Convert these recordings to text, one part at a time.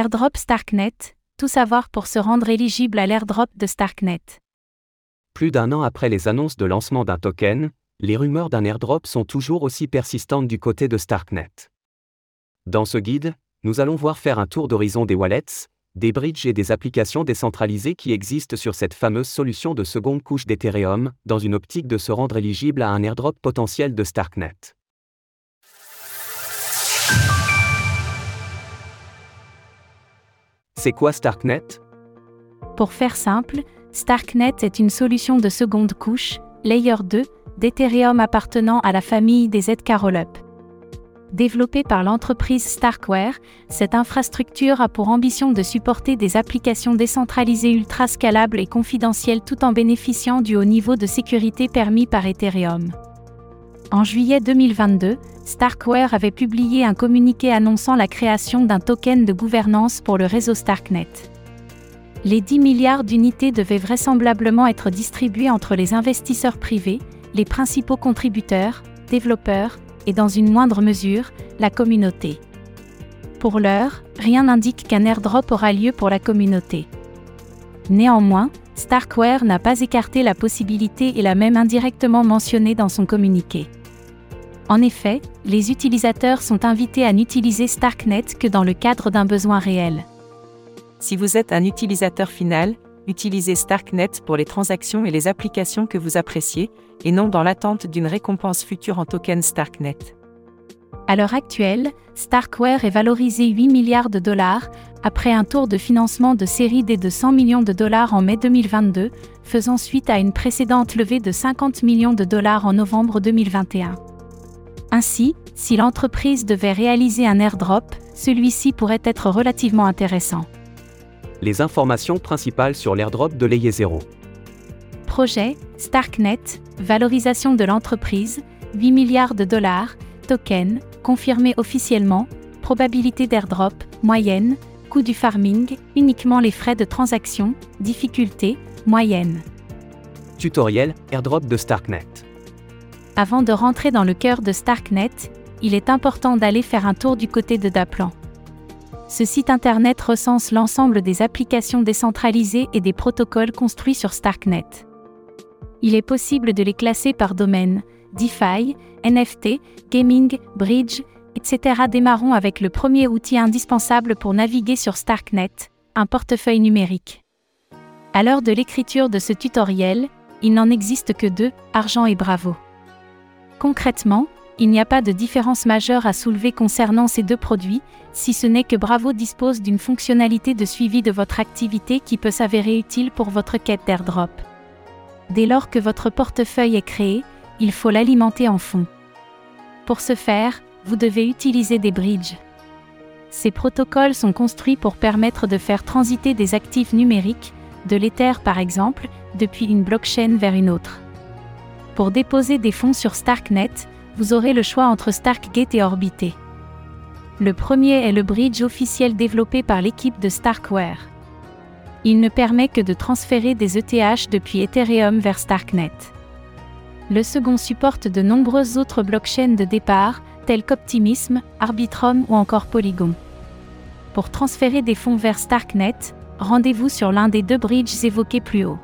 Airdrop Starknet, tout savoir pour se rendre éligible à l'airdrop de Starknet. Plus d'un an après les annonces de lancement d'un token, les rumeurs d'un airdrop sont toujours aussi persistantes du côté de Starknet. Dans ce guide, nous allons voir faire un tour d'horizon des wallets, des bridges et des applications décentralisées qui existent sur cette fameuse solution de seconde couche d'Ethereum, dans une optique de se rendre éligible à un airdrop potentiel de Starknet. C'est quoi Starknet? Pour faire simple, Starknet est une solution de seconde couche, Layer 2, d'Ethereum appartenant à la famille des Zcarolup. Développée par l'entreprise Starkware, cette infrastructure a pour ambition de supporter des applications décentralisées ultra scalables et confidentielles tout en bénéficiant du haut niveau de sécurité permis par Ethereum. En juillet 2022, Starkware avait publié un communiqué annonçant la création d'un token de gouvernance pour le réseau Starknet. Les 10 milliards d'unités devaient vraisemblablement être distribués entre les investisseurs privés, les principaux contributeurs, développeurs, et dans une moindre mesure, la communauté. Pour l'heure, rien n'indique qu'un airdrop aura lieu pour la communauté. Néanmoins, Starkware n'a pas écarté la possibilité et l'a même indirectement mentionné dans son communiqué. En effet, les utilisateurs sont invités à n'utiliser Starknet que dans le cadre d'un besoin réel. Si vous êtes un utilisateur final, utilisez Starknet pour les transactions et les applications que vous appréciez, et non dans l'attente d'une récompense future en token Starknet. À l'heure actuelle, Starkware est valorisé 8 milliards de dollars, après un tour de financement de série D de 100 millions de dollars en mai 2022, faisant suite à une précédente levée de 50 millions de dollars en novembre 2021. Ainsi, si l'entreprise devait réaliser un airdrop, celui-ci pourrait être relativement intéressant. Les informations principales sur l'airdrop de Layer 0. Projet, Starknet, valorisation de l'entreprise, 8 milliards de dollars, token, confirmé officiellement, probabilité d'airdrop, moyenne, coût du farming, uniquement les frais de transaction, difficulté, moyenne. Tutoriel, airdrop de Starknet. Avant de rentrer dans le cœur de Starknet, il est important d'aller faire un tour du côté de Daplan. Ce site internet recense l'ensemble des applications décentralisées et des protocoles construits sur Starknet il est possible de les classer par domaine, DeFi, NFT, gaming, bridge, etc. Démarrons avec le premier outil indispensable pour naviguer sur Starknet, un portefeuille numérique. À l'heure de l'écriture de ce tutoriel, il n'en existe que deux, Argent et Bravo. Concrètement, il n'y a pas de différence majeure à soulever concernant ces deux produits, si ce n'est que Bravo dispose d'une fonctionnalité de suivi de votre activité qui peut s'avérer utile pour votre quête d'airdrop. Dès lors que votre portefeuille est créé, il faut l'alimenter en fonds. Pour ce faire, vous devez utiliser des bridges. Ces protocoles sont construits pour permettre de faire transiter des actifs numériques, de l'Ether par exemple, depuis une blockchain vers une autre. Pour déposer des fonds sur Starknet, vous aurez le choix entre Starkgate et Orbité. Le premier est le bridge officiel développé par l'équipe de Starkware il ne permet que de transférer des ETH depuis Ethereum vers Starknet. Le second supporte de nombreuses autres blockchains de départ, telles qu'Optimism, Arbitrum ou encore Polygon. Pour transférer des fonds vers Starknet, rendez-vous sur l'un des deux bridges évoqués plus haut.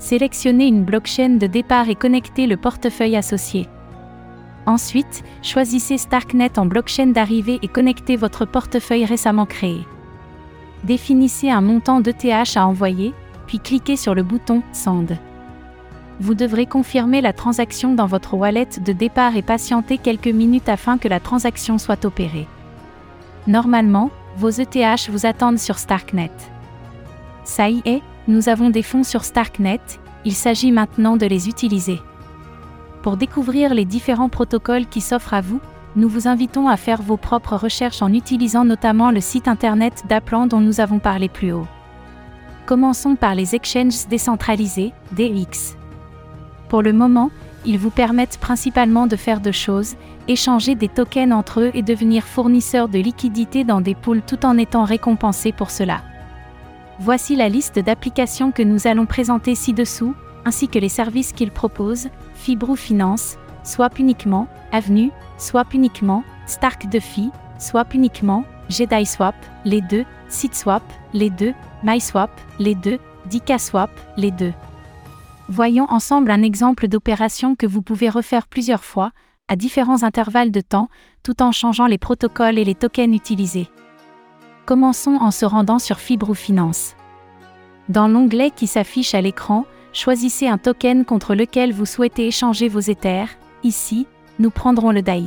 Sélectionnez une blockchain de départ et connectez le portefeuille associé. Ensuite, choisissez Starknet en blockchain d'arrivée et connectez votre portefeuille récemment créé. Définissez un montant d'ETH à envoyer, puis cliquez sur le bouton Send. Vous devrez confirmer la transaction dans votre wallet de départ et patienter quelques minutes afin que la transaction soit opérée. Normalement, vos ETH vous attendent sur Starknet. Ça y est, nous avons des fonds sur Starknet, il s'agit maintenant de les utiliser. Pour découvrir les différents protocoles qui s'offrent à vous, nous vous invitons à faire vos propres recherches en utilisant notamment le site internet d'Aplan dont nous avons parlé plus haut. Commençons par les exchanges décentralisés, DX. Pour le moment, ils vous permettent principalement de faire deux choses, échanger des tokens entre eux et devenir fournisseurs de liquidités dans des pools tout en étant récompensés pour cela. Voici la liste d'applications que nous allons présenter ci-dessous, ainsi que les services qu'ils proposent, Fibrou Finance, Swap uniquement, Avenue, Swap uniquement, Stark Defi, Swap uniquement, GDAI-Swap, les deux, SeedSwap, les deux, MySwap, les deux, DicaSwap, les deux. Voyons ensemble un exemple d'opération que vous pouvez refaire plusieurs fois, à différents intervalles de temps, tout en changeant les protocoles et les tokens utilisés. Commençons en se rendant sur Fibre ou Finance. Dans l'onglet qui s'affiche à l'écran, choisissez un token contre lequel vous souhaitez échanger vos Ethers. Ici, nous prendrons le DAI.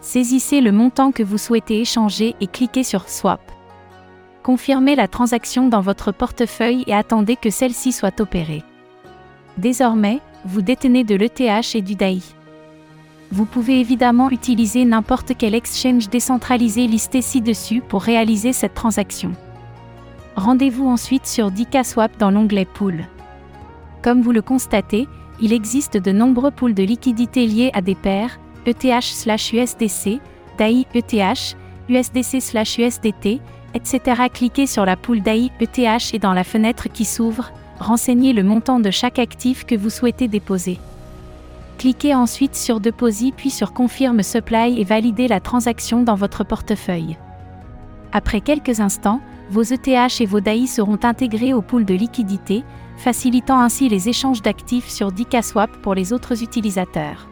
Saisissez le montant que vous souhaitez échanger et cliquez sur Swap. Confirmez la transaction dans votre portefeuille et attendez que celle-ci soit opérée. Désormais, vous détenez de l'ETH et du DAI. Vous pouvez évidemment utiliser n'importe quel exchange décentralisé listé ci-dessus pour réaliser cette transaction. Rendez-vous ensuite sur DicaSwap dans l'onglet Pool. Comme vous le constatez, il existe de nombreux pools de liquidités liés à des paires, ETH/USDC, DAI ETH, USDC/USDT, etc. Cliquez sur la pool DAI ETH et dans la fenêtre qui s'ouvre, renseignez le montant de chaque actif que vous souhaitez déposer. Cliquez ensuite sur Deposit puis sur Confirme Supply et validez la transaction dans votre portefeuille. Après quelques instants, vos ETH et vos DAI seront intégrés au pool de liquidité, facilitant ainsi les échanges d'actifs sur DicaSwap pour les autres utilisateurs.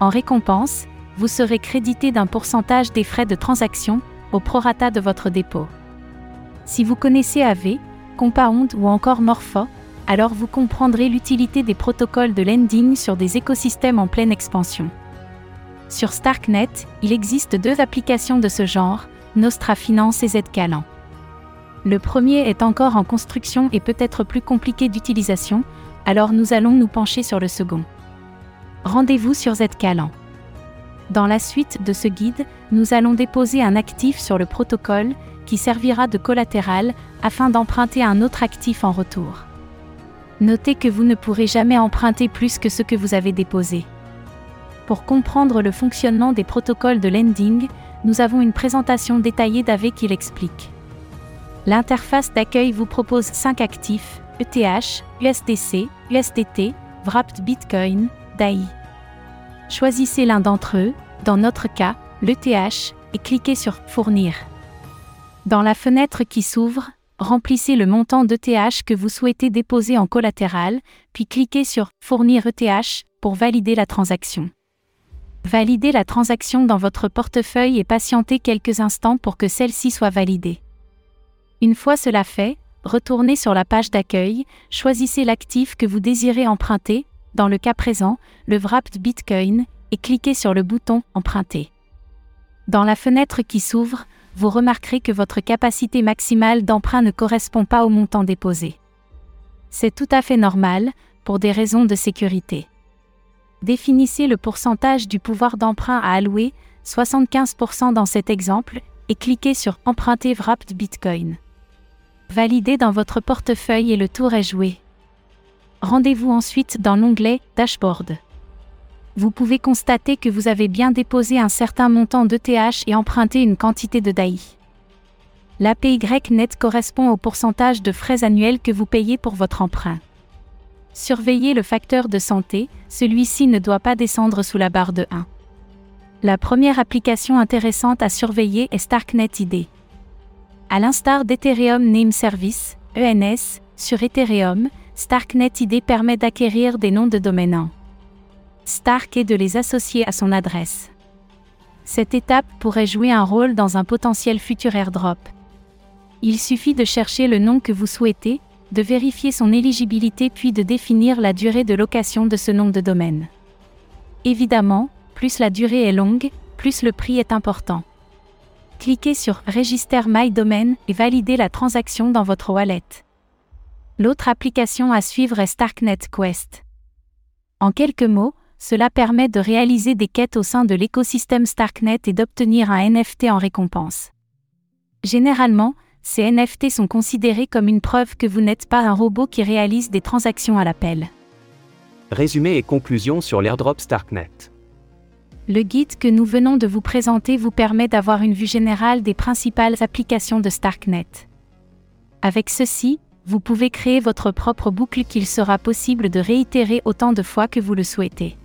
En récompense, vous serez crédité d'un pourcentage des frais de transaction au prorata de votre dépôt. Si vous connaissez AV, Compound ou encore Morpho, alors vous comprendrez l'utilité des protocoles de lending sur des écosystèmes en pleine expansion. Sur Starknet, il existe deux applications de ce genre, Nostra Finance et Zcalan. Le premier est encore en construction et peut être plus compliqué d'utilisation, alors nous allons nous pencher sur le second. Rendez-vous sur Zcalan. Dans la suite de ce guide, nous allons déposer un actif sur le protocole qui servira de collatéral afin d'emprunter un autre actif en retour. Notez que vous ne pourrez jamais emprunter plus que ce que vous avez déposé. Pour comprendre le fonctionnement des protocoles de lending, nous avons une présentation détaillée d'AV qui l'explique. L'interface d'accueil vous propose 5 actifs, ETH, USDC, USDT, Wrapped Bitcoin, DAI. Choisissez l'un d'entre eux, dans notre cas, l'ETH, et cliquez sur Fournir. Dans la fenêtre qui s'ouvre, remplissez le montant d'ETH que vous souhaitez déposer en collatéral, puis cliquez sur Fournir ETH pour valider la transaction. Validez la transaction dans votre portefeuille et patientez quelques instants pour que celle-ci soit validée. Une fois cela fait, retournez sur la page d'accueil, choisissez l'actif que vous désirez emprunter, dans le cas présent, le Wrapped Bitcoin, et cliquez sur le bouton Emprunter. Dans la fenêtre qui s'ouvre, vous remarquerez que votre capacité maximale d'emprunt ne correspond pas au montant déposé. C'est tout à fait normal, pour des raisons de sécurité. Définissez le pourcentage du pouvoir d'emprunt à allouer, 75% dans cet exemple, et cliquez sur Emprunter Wrapped Bitcoin. Validez dans votre portefeuille et le tour est joué. Rendez-vous ensuite dans l'onglet Dashboard vous pouvez constater que vous avez bien déposé un certain montant d'ETH et emprunté une quantité de DAI. L'APY net correspond au pourcentage de frais annuels que vous payez pour votre emprunt. Surveillez le facteur de santé, celui-ci ne doit pas descendre sous la barre de 1. La première application intéressante à surveiller est Starknet ID. À l'instar d'Ethereum Name Service, ENS, sur Ethereum, Starknet ID permet d'acquérir des noms de domaine Stark et de les associer à son adresse. Cette étape pourrait jouer un rôle dans un potentiel futur airdrop. Il suffit de chercher le nom que vous souhaitez, de vérifier son éligibilité puis de définir la durée de location de ce nom de domaine. Évidemment, plus la durée est longue, plus le prix est important. Cliquez sur Register My Domain et validez la transaction dans votre wallet. L'autre application à suivre est Starknet Quest. En quelques mots, cela permet de réaliser des quêtes au sein de l'écosystème Starknet et d'obtenir un NFT en récompense. Généralement, ces NFT sont considérés comme une preuve que vous n'êtes pas un robot qui réalise des transactions à l'appel. Résumé et conclusion sur l'airdrop Starknet. Le guide que nous venons de vous présenter vous permet d'avoir une vue générale des principales applications de Starknet. Avec ceci, vous pouvez créer votre propre boucle qu'il sera possible de réitérer autant de fois que vous le souhaitez.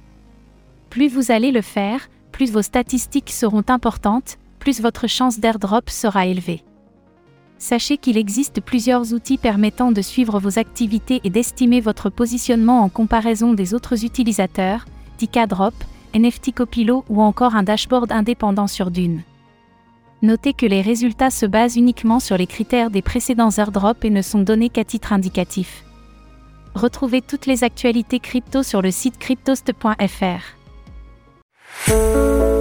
Plus vous allez le faire, plus vos statistiques seront importantes, plus votre chance d'airdrop sera élevée. Sachez qu'il existe plusieurs outils permettant de suivre vos activités et d'estimer votre positionnement en comparaison des autres utilisateurs, Drop, NFT Copilot ou encore un dashboard indépendant sur Dune. Notez que les résultats se basent uniquement sur les critères des précédents airdrops et ne sont donnés qu'à titre indicatif. Retrouvez toutes les actualités crypto sur le site cryptost.fr. oh